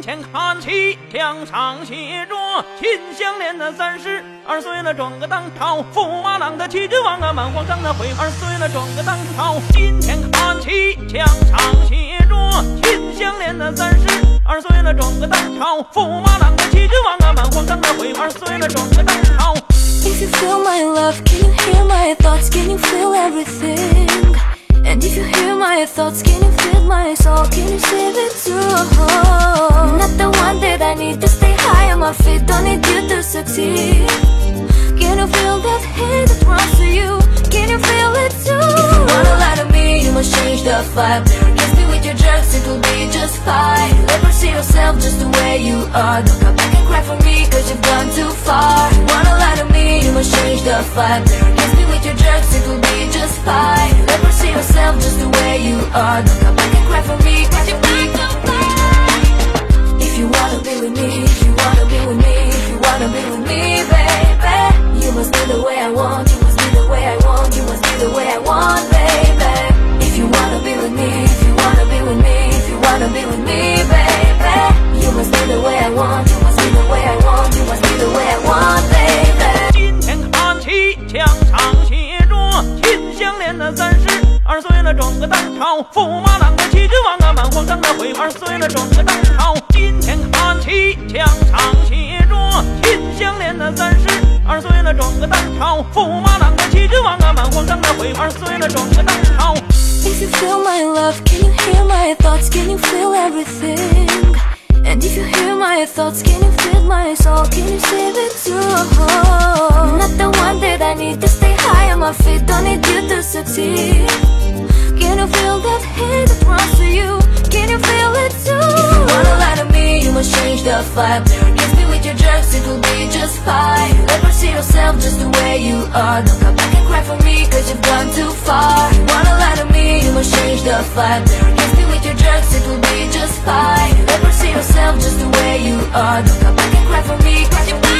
今天看齐，墙上写着秦香莲的三十二岁了，转个当朝，驸马郎的齐君王啊，满皇上的回二岁了，转个当朝。今天看齐，墙上写着秦香莲的三十二岁了，转个当朝，驸马郎的齐君王啊，满皇上的回二岁了，转个当朝。If you feel my love, can you hear my thoughts? Can you feel everything? And if you hear my thoughts, can you feel my soul? Can you save it too? Not the one that I need to stay high on my feet. Don't need you to succeed. Can you feel that hate that runs to you? Can you feel it too? If you wanna lie to me, you must change the vibe. Against me with your jerks, it will be just fine. Never see yourself just the way you are. Don't come back and cry for me, cause you've gone too far. If You wanna lie to me, you must change the vibe. Against me with your jerks, it will be just fine. Yourself just the way you are. Don't come back and cry for me, cause gone too. If you wanna be with me, if you wanna be with me, if you wanna be with me, baby, you must be the way I want, you must be the way I want, you must be the way I want, baby. If you wanna be with me, if you wanna be with me, if you wanna be with me, baby, you must be the way I want, 朝，驸马郎的齐君王啊，满皇上的回二岁了，转个当朝。今天看齐，墙上写着秦香莲的三十二岁了，转个当朝，驸马郎的齐君王啊，满皇上的回二岁了，转个当朝。If you feel my love, can you hear my thoughts? Can you feel everything? And if you hear my thoughts, can you feel my soul? Can you save it too? Not the one that I need to stay high on my feet. Don't need you to succeed. Can you feel that hate that runs to you? Can you feel it too? If you wanna lie to me, you must change the vibe Kiss me with your drugs. it will be just fine Ever see yourself just the way you are Don't come back and cry for me, cause you've gone too far If you wanna lie to me, you must change the vibe Kiss me with your drugs. it will be just fine Ever see yourself just the way you are Don't come back and cry for me, cause you've gone